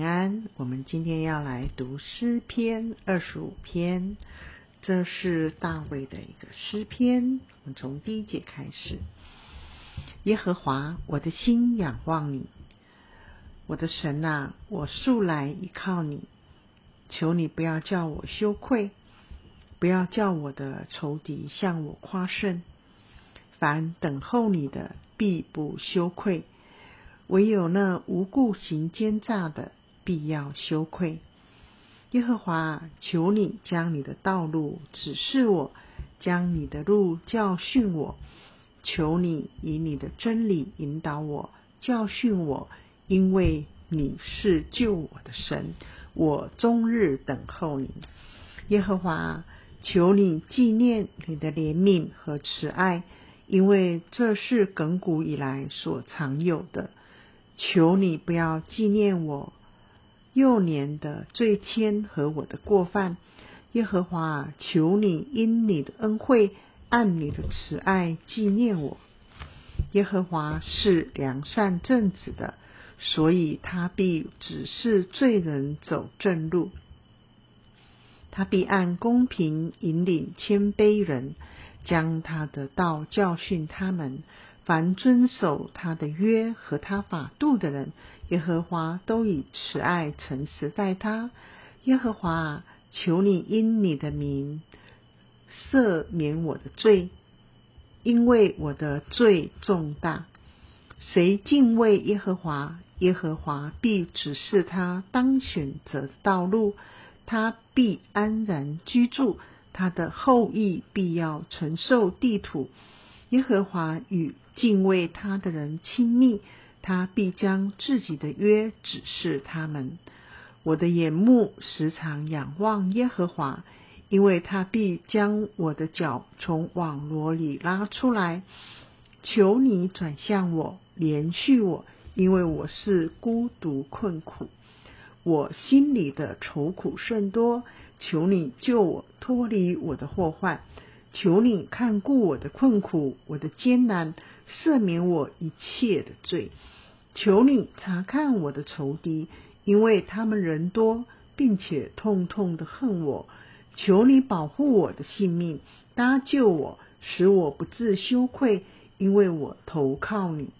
平安，我们今天要来读诗篇二十五篇，这是大卫的一个诗篇。我们从第一节开始：耶和华，我的心仰望你，我的神啊，我素来依靠你，求你不要叫我羞愧，不要叫我的仇敌向我夸胜。凡等候你的，必不羞愧。唯有那无故行奸诈的，必要羞愧。耶和华，求你将你的道路指示我，将你的路教训我。求你以你的真理引导我，教训我，因为你是救我的神。我终日等候你。耶和华，求你纪念你的怜悯和慈爱，因为这是亘古以来所常有的。求你不要纪念我幼年的罪愆和我的过犯，耶和华，求你因你的恩惠，按你的慈爱纪念我。耶和华是良善正直的，所以他必指示罪人走正路，他必按公平引领谦卑人，将他的道教训他们。凡遵守他的约和他法度的人，耶和华都以慈爱诚实待他。耶和华，求你因你的名赦免我的罪，因为我的罪重大。谁敬畏耶和华，耶和华必指示他当选择的道路，他必安然居住，他的后裔必要承受地土。耶和华与敬畏他的人亲密，他必将自己的约指示他们。我的眼目时常仰望耶和华，因为他必将我的脚从网罗里拉出来。求你转向我，怜恤我，因为我是孤独困苦，我心里的愁苦甚多。求你救我脱离我的祸患。求你看顾我的困苦，我的艰难，赦免我一切的罪。求你查看我的仇敌，因为他们人多，并且痛痛的恨我。求你保护我的性命，搭救我，使我不自羞愧，因为我投靠你。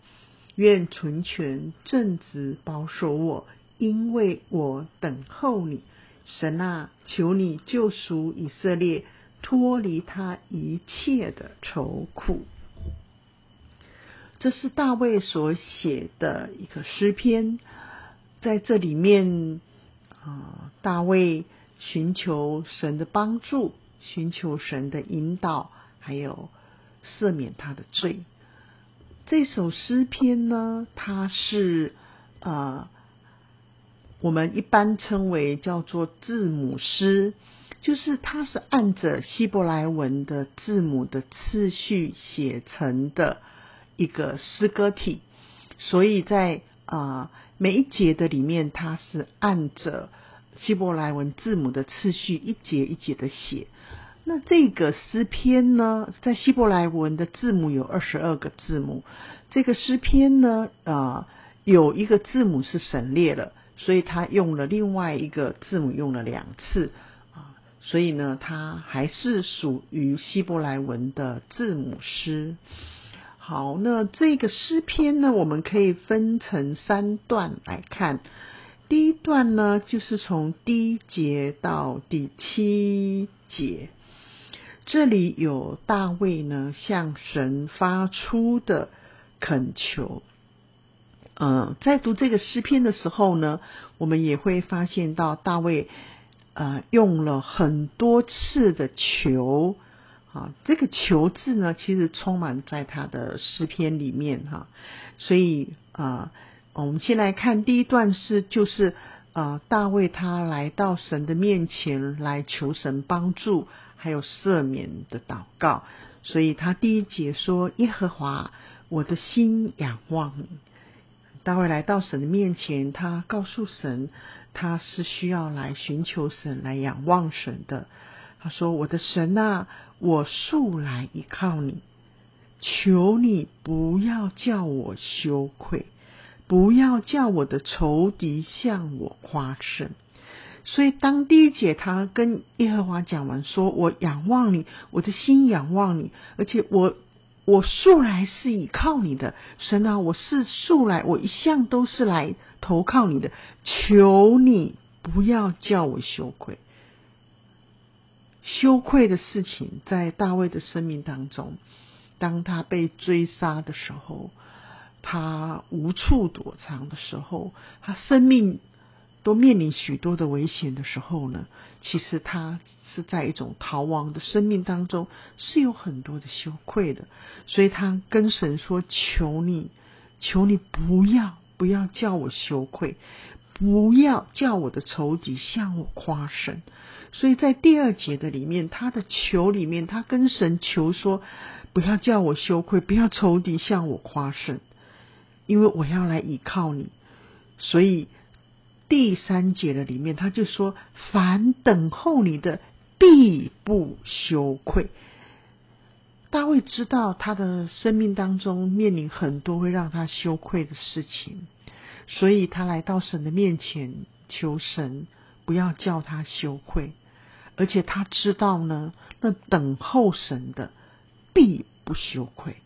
愿纯全正直保守我，因为我等候你。神啊，求你救赎以色列。脱离他一切的愁苦，这是大卫所写的一个诗篇。在这里面，啊，大卫寻求神的帮助，寻求神的引导，还有赦免他的罪。这首诗篇呢，它是啊，我们一般称为叫做字母诗。就是它是按着希伯来文的字母的次序写成的一个诗歌体，所以在啊、每一节的里面，它是按着希伯来文字母的次序一节一节的写。那这个诗篇呢，在希伯来文的字母有二十二个字母，这个诗篇呢啊、有一个字母是省略了，所以它用了另外一个字母用了两次啊。所以呢，它还是属于希伯来文的字母诗。好，那这个诗篇呢，我们可以分成三段来看。第一段呢，就是从第一节到第七节，这里有大卫呢向神发出的恳求。嗯，在读这个诗篇的时候呢，我们也会发现到大卫。呃，用了很多次的求，啊，这个求字呢，其实充满在他的诗篇里面哈。所以啊，我们先来看第一段是，就是啊，大卫他来到神的面前来求神帮助，还有赦免的祷告。所以他第一节说：“耶和华，我的心仰望。”大卫来到神的面前，他告诉神，他是需要来寻求神、来仰望神的。他说：“我的神啊，我素来依靠你，求你不要叫我羞愧，不要叫我的仇敌向我夸胜。所以，当第一节他跟耶和华讲完，说我仰望你，我的心仰望你，而且我我素来是倚靠你的神啊，我是素来我一向都是来投靠你的，求你不要叫我羞愧。羞愧的事情在大卫的生命当中，当他被追杀的时候，他无处躲藏的时候，他生命。都面临许多的危险的时候呢，其实他是在一种逃亡的生命当中，是有很多的羞愧的，所以他跟神说：“求你，求你不要不要叫我羞愧，不要叫我的仇敌向我夸胜。”所以在第二节的里面，他的求里面，他跟神求说：“不要叫我羞愧，不要仇敌向我夸胜，因为我要来倚靠你。”所以。第三节的里面，他就说：“凡等候你的，必不羞愧。”大卫知道他的生命当中面临很多会让他羞愧的事情，所以他来到神的面前求神不要叫他羞愧，而且他知道呢，那等候神的必不羞愧，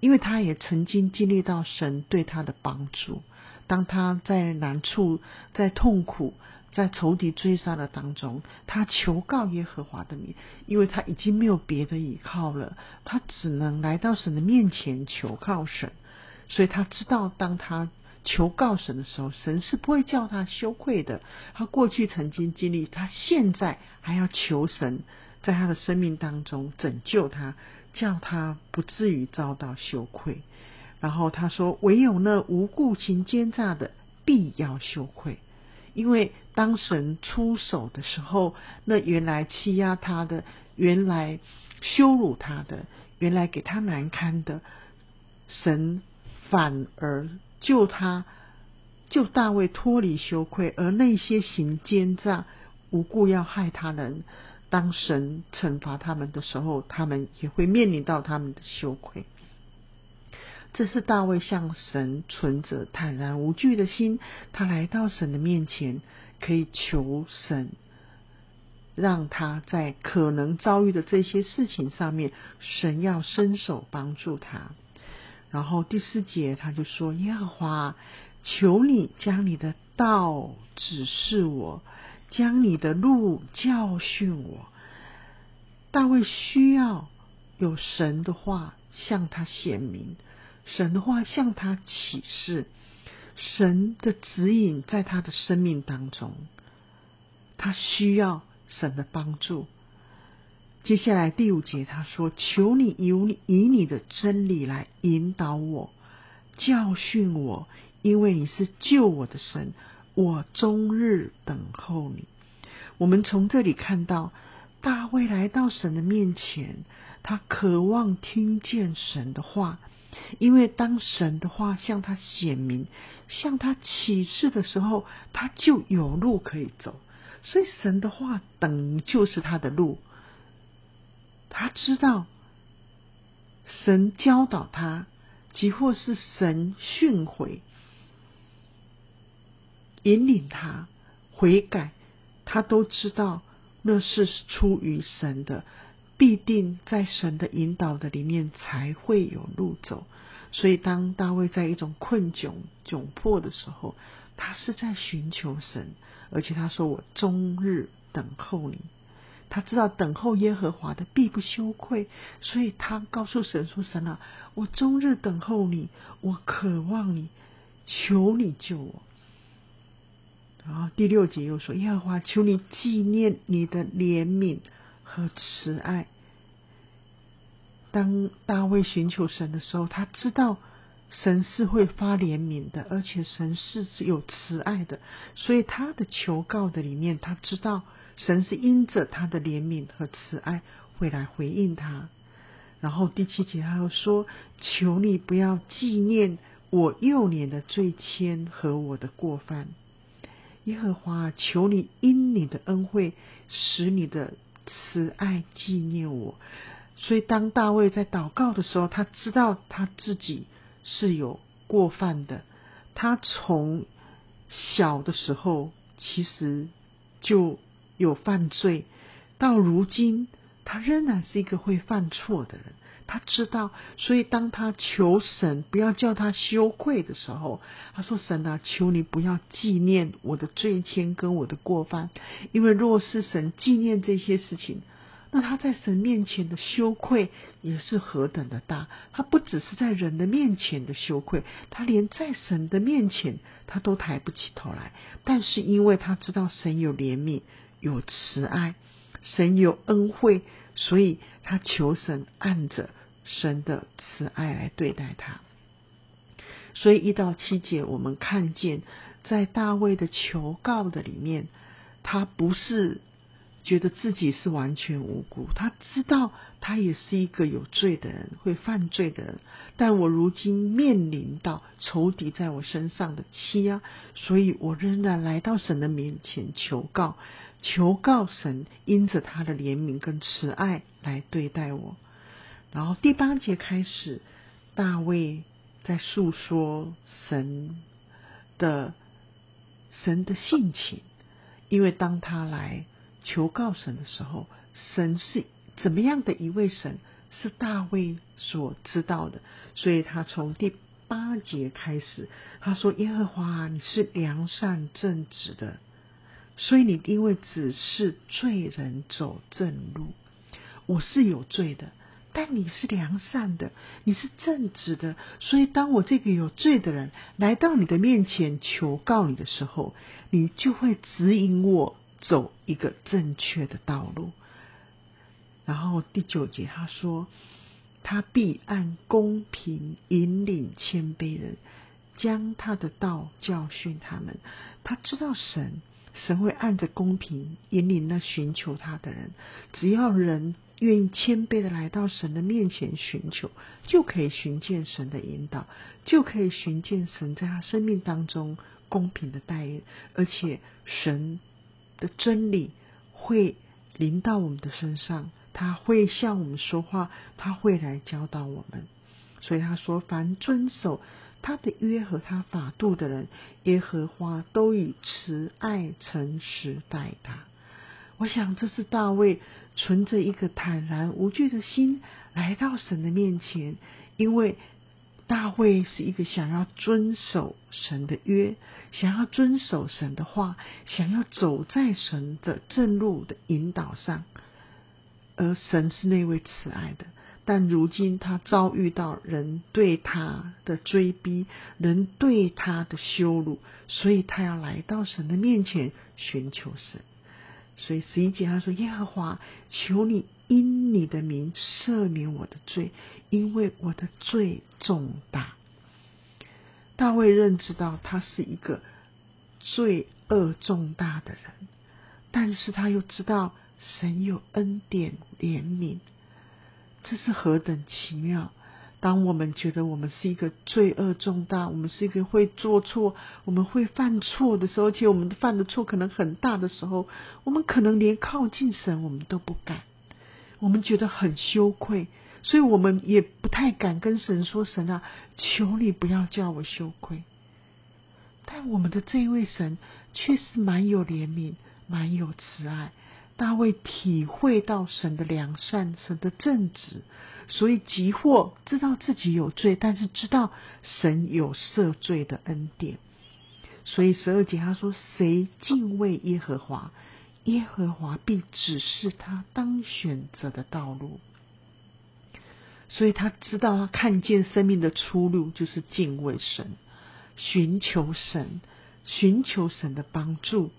因为他也曾经经历到神对他的帮助。当他在难处、在痛苦、在仇敌追杀的当中，他求告耶和华的名，因为他已经没有别的依靠了，他只能来到神的面前求告神。所以他知道，当他求告神的时候，神是不会叫他羞愧的。他过去曾经经历，他现在还要求神在他的生命当中拯救他，叫他不至于遭到羞愧。然后他说：“唯有那无故行奸诈的，必要羞愧，因为当神出手的时候，那原来欺压他的，原来羞辱他的，原来给他难堪的，神反而救他，救大卫脱离羞愧。而那些行奸诈、无故要害他人，当神惩罚他们的时候，他们也会面临到他们的羞愧。”这是大卫向神存着坦然无惧的心，他来到神的面前，可以求神，让他在可能遭遇的这些事情上面，神要伸手帮助他。然后第四节他就说：“耶和华，求你将你的道指示我，将你的路教训我。”大卫需要有神的话向他显明。神的话向他启示，神的指引在他的生命当中，他需要神的帮助。接下来第五节他说：“求你以你以你的真理来引导我，教训我，因为你是救我的神，我终日等候你。”我们从这里看到大卫来到神的面前，他渴望听见神的话。因为当神的话向他显明、向他启示的时候，他就有路可以走。所以神的话等就是他的路。他知道神教导他，即或是神训诲、引领他悔改，他都知道那是出于神的。必定在神的引导的里面才会有路走，所以当大卫在一种困窘窘迫的时候，他是在寻求神，而且他说：“我终日等候你。”他知道等候耶和华的必不羞愧，所以他告诉神说：“神啊，我终日等候你，我渴望你，求你救我。”然后第六节又说：“耶和华，求你纪念你的怜悯。”和慈爱。当大卫寻求神的时候，他知道神是会发怜悯的，而且神是有慈爱的，所以他的求告的里面，他知道神是因着他的怜悯和慈爱会来回应他。然后第七节他又说：“求你不要纪念我幼年的罪愆和我的过犯，耶和华，求你因你的恩惠使你的。”慈爱纪念我，所以当大卫在祷告的时候，他知道他自己是有过犯的，他从小的时候其实就有犯罪，到如今他仍然是一个会犯错的人。他知道，所以当他求神不要叫他羞愧的时候，他说：“神啊，求你不要纪念我的罪愆跟我的过犯，因为若是神纪念这些事情，那他在神面前的羞愧也是何等的大。他不只是在人的面前的羞愧，他连在神的面前他都抬不起头来。但是因为他知道神有怜悯、有慈爱，神有恩惠，所以他求神按着。”神的慈爱来对待他，所以一到七节，我们看见在大卫的求告的里面，他不是觉得自己是完全无辜，他知道他也是一个有罪的人，会犯罪的人。但我如今面临到仇敌在我身上的欺压，所以我仍然来到神的面前求告，求告神因着他的怜悯跟慈爱来对待我。然后第八节开始，大卫在诉说神的神的性情，因为当他来求告神的时候，神是怎么样的一位神，是大卫所知道的，所以他从第八节开始，他说：“耶和华，你是良善正直的，所以你因为只是罪人走正路，我是有罪的。”但你是良善的，你是正直的，所以当我这个有罪的人来到你的面前求告你的时候，你就会指引我走一个正确的道路。然后第九节他说，他必按公平引领谦卑人，将他的道教训他们。他知道神，神会按着公平引领那寻求他的人，只要人。愿意谦卑的来到神的面前寻求，就可以寻见神的引导，就可以寻见神在他生命当中公平的待遇，而且神的真理会临到我们的身上，他会向我们说话，他会来教导我们。所以他说：“凡遵守他的约和他法度的人，耶和华都以慈爱诚实待他。”我想这是大卫存着一个坦然无惧的心来到神的面前，因为大卫是一个想要遵守神的约，想要遵守神的话，想要走在神的正路的引导上，而神是那位慈爱的。但如今他遭遇到人对他的追逼，人对他的羞辱，所以他要来到神的面前寻求神。所以十一节他说：“耶和华，求你因你的名赦免我的罪，因为我的罪重大。”大卫认知到他是一个罪恶重大的人，但是他又知道神有恩典怜悯，这是何等奇妙！当我们觉得我们是一个罪恶重大，我们是一个会做错、我们会犯错的时候，而且我们犯的错可能很大的时候，我们可能连靠近神我们都不敢，我们觉得很羞愧，所以我们也不太敢跟神说：“神啊，求你不要叫我羞愧。”但我们的这一位神却是蛮有怜悯、蛮有慈爱。大卫体会到神的良善、神的正直，所以即或知道自己有罪，但是知道神有赦罪的恩典。所以十二节他说：“谁敬畏耶和华，耶和华必指示他当选择的道路。”所以他知道，他看见生命的出路就是敬畏神，寻求神，寻求神的帮助。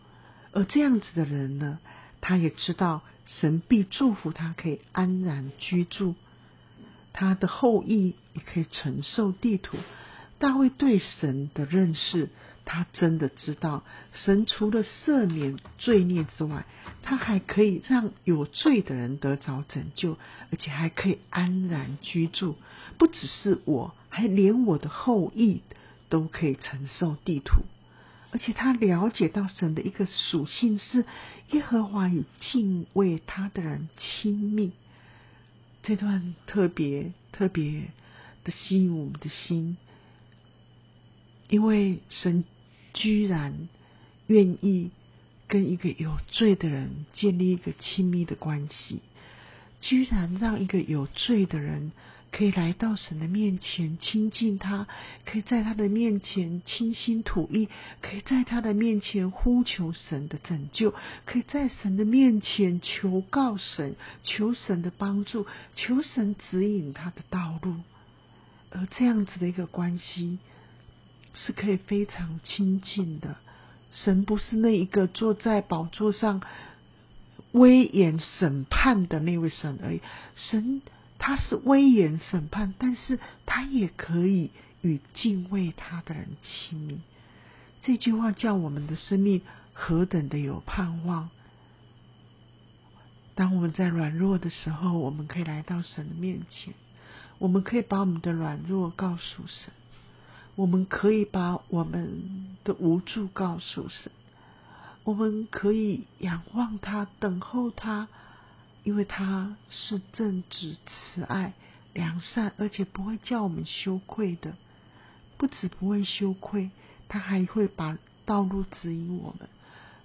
而这样子的人呢？他也知道神必祝福他，可以安然居住，他的后裔也可以承受地土。大卫对神的认识，他真的知道，神除了赦免罪孽之外，他还可以让有罪的人得着拯救，而且还可以安然居住。不只是我，还连我的后裔都可以承受地土。而且他了解到神的一个属性是耶和华与敬畏他的人亲密，这段特别特别的吸引我们的心。因为神居然愿意跟一个有罪的人建立一个亲密的关系，居然让一个有罪的人。可以来到神的面前亲近他，可以在他的面前倾心吐意，可以在他的面前呼求神的拯救，可以在神的面前求告神，求神的帮助，求神指引他的道路。而这样子的一个关系是可以非常亲近的。神不是那一个坐在宝座上威严审判的那位神而已，神。他是威严审判，但是他也可以与敬畏他的人亲密。这句话叫我们的生命何等的有盼望！当我们在软弱的时候，我们可以来到神的面前，我们可以把我们的软弱告诉神，我们可以把我们的无助告诉神，我们可以仰望他，等候他。因为他是正直、慈爱、良善，而且不会叫我们羞愧的。不止不会羞愧，他还会把道路指引我们。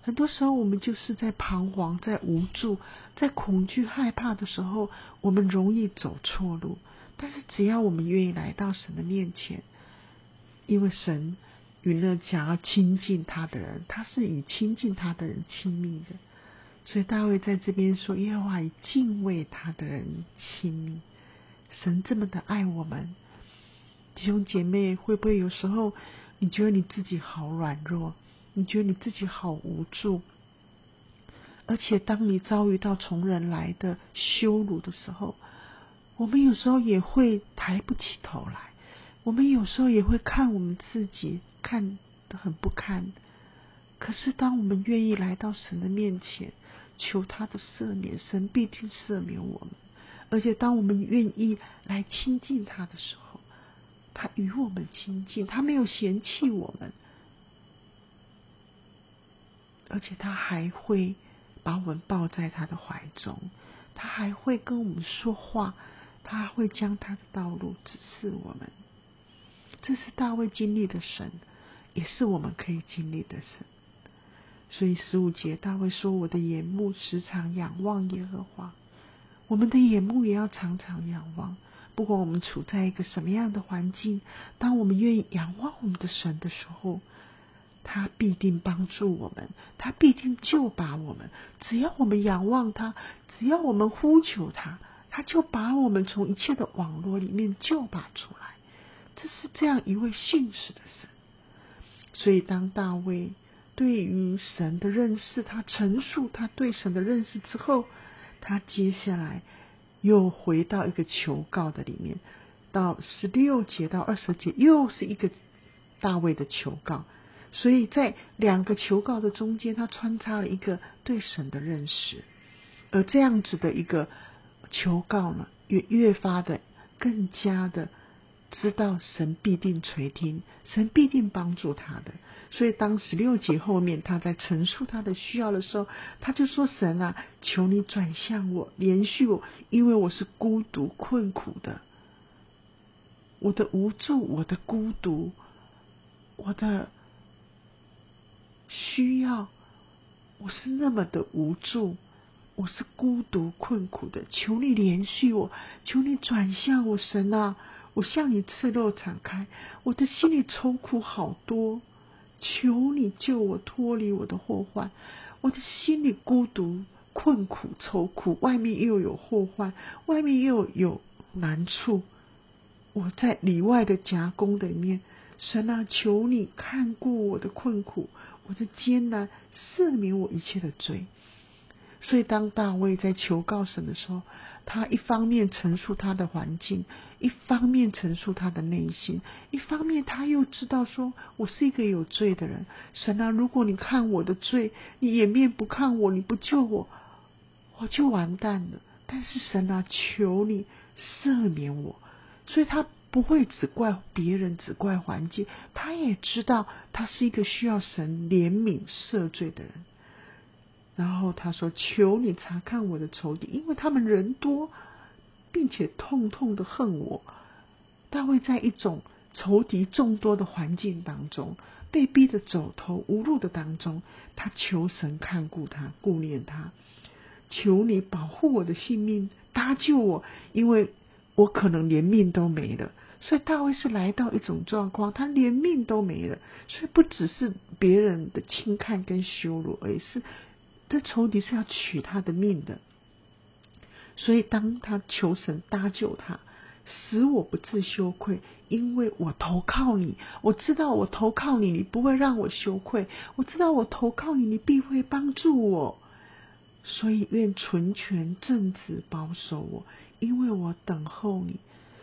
很多时候，我们就是在彷徨、在无助、在恐惧、害怕的时候，我们容易走错路。但是，只要我们愿意来到神的面前，因为神与那想要亲近他的人，他是与亲近他的人亲密的。所以大卫在这边说：“耶和华以敬畏他的人亲密。”神这么的爱我们，弟兄姐妹，会不会有时候你觉得你自己好软弱，你觉得你自己好无助？而且当你遭遇到从人来的羞辱的时候，我们有时候也会抬不起头来，我们有时候也会看我们自己看得很不堪。可是当我们愿意来到神的面前，求他的赦免，神必定赦免我们。而且，当我们愿意来亲近他的时候，他与我们亲近，他没有嫌弃我们，而且他还会把我们抱在他的怀中，他还会跟我们说话，他还会将他的道路指示我们。这是大卫经历的神，也是我们可以经历的神。所以十五节，大卫说：“我的眼目时常仰望耶和华。”我们的眼目也要常常仰望，不管我们处在一个什么样的环境，当我们愿意仰望我们的神的时候，他必定帮助我们，他必定救拔我们。只要我们仰望他，只要我们呼求他，他就把我们从一切的网络里面救拔出来。这是这样一位信实的神。所以当大卫。对于神的认识，他陈述他对神的认识之后，他接下来又回到一个求告的里面，到十六节到二十节又是一个大卫的求告，所以在两个求告的中间，他穿插了一个对神的认识，而这样子的一个求告呢，越越发的更加的。知道神必定垂听，神必定帮助他的。所以当十六节后面他在陈述他的需要的时候，他就说：“神啊，求你转向我，怜恤我，因为我是孤独困苦的，我的无助，我的孤独，我的需要，我是那么的无助，我是孤独困苦的。求你怜恤我，求你转向我，神啊。”我向你赤露敞开，我的心里愁苦好多，求你救我脱离我的祸患。我的心里孤独困苦愁苦，外面又有祸患，外面又有难处。我在里外的夹攻的里面，神啊，求你看顾我的困苦，我的艰难，赦免我一切的罪。所以，当大卫在求告神的时候，他一方面陈述他的环境，一方面陈述他的内心，一方面他又知道说：“我是一个有罪的人，神啊，如果你看我的罪，你掩面不看我，你不救我，我就完蛋了。但是神啊，求你赦免我。”所以他不会只怪别人，只怪环境，他也知道他是一个需要神怜悯赦罪的人。然后他说：“求你查看我的仇敌，因为他们人多，并且痛痛的恨我。”大卫在一种仇敌众多的环境当中，被逼得走投无路的当中，他求神看顾他，顾念他，求你保护我的性命，搭救我，因为我可能连命都没了。所以大卫是来到一种状况，他连命都没了，所以不只是别人的轻看跟羞辱，而是这仇敌是要取他的命的。所以当他求神搭救他，使我不自羞愧，因为我投靠你，我知道我投靠你，你不会让我羞愧，我知道我投靠你，你必会帮助我。所以愿纯全正直保守我，因为我等候你。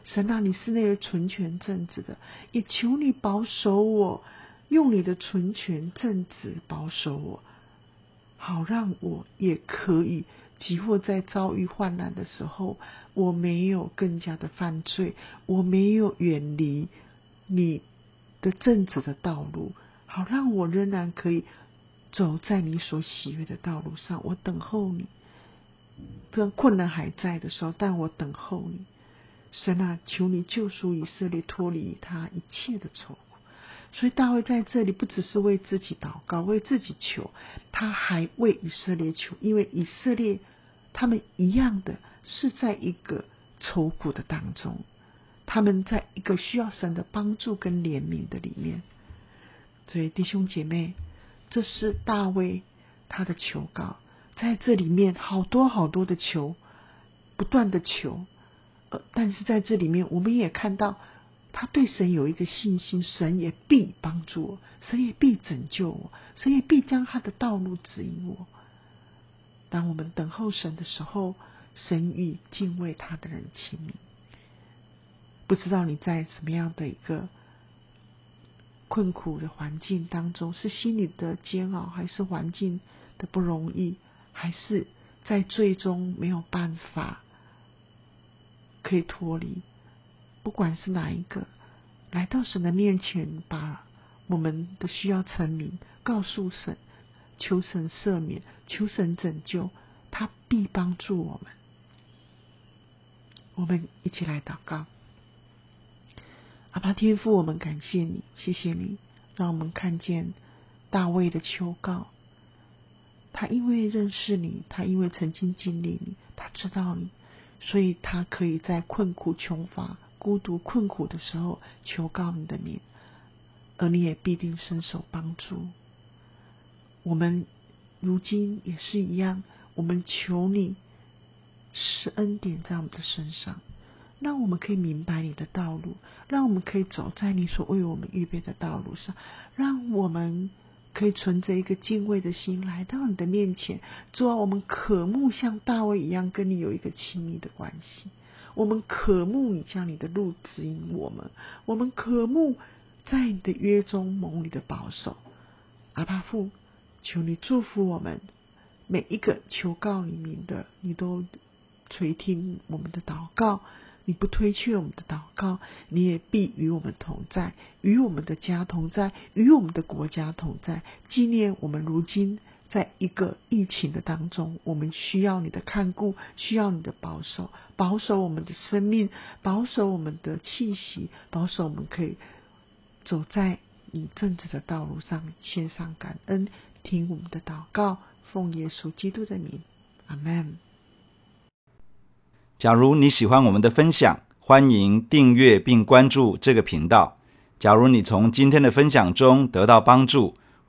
神啊，你是那个纯全正直的，也求你保守我，用你的纯全正直保守我，好让我也可以，即或在遭遇患难的时候，我没有更加的犯罪，我没有远离你的正直的道路，好让我仍然可以走在你所喜悦的道路上。我等候你，这困难还在的时候，但我等候你。神啊，求你救赎以色列，脱离他一切的仇。所以大卫在这里不只是为自己祷告，为自己求，他还为以色列求，因为以色列他们一样的是在一个愁苦的当中，他们在一个需要神的帮助跟怜悯的里面。所以弟兄姐妹，这是大卫他的求告，在这里面好多好多的求，不断的求。呃但是在这里面，我们也看到他对神有一个信心，神也必帮助我，神也必拯救我，神也必将他的道路指引我。当我们等候神的时候，神与敬畏他的人亲密。不知道你在什么样的一个困苦的环境当中，是心里的煎熬，还是环境的不容易，还是在最终没有办法？可以脱离，不管是哪一个，来到神的面前，把我们的需要成名，告诉神，求神赦免，求神拯救，他必帮助我们。我们一起来祷告，阿爸天父，我们感谢你，谢谢你，让我们看见大卫的求告。他因为认识你，他因为曾经经历你，他知道你。所以他可以在困苦、穷乏、孤独、困苦的时候求告你的名，而你也必定伸手帮助。我们如今也是一样，我们求你施恩典在我们的身上，让我们可以明白你的道路，让我们可以走在你所为我们预备的道路上，让我们。可以存着一个敬畏的心来到你的面前，主啊，我们渴慕像大卫一样跟你有一个亲密的关系。我们渴慕你将你的路指引我们，我们渴慕在你的约中蒙你的保守。阿爸父，求你祝福我们每一个求告你名的，你都垂听我们的祷告。你不推却我们的祷告，你也必与我们同在，与我们的家同在，与我们的国家同在。纪念我们如今在一个疫情的当中，我们需要你的看顾，需要你的保守，保守我们的生命，保守我们的气息，保守我们可以走在你正直的道路上。献上感恩，听我们的祷告，奉耶稣基督的名，阿门。假如你喜欢我们的分享，欢迎订阅并关注这个频道。假如你从今天的分享中得到帮助，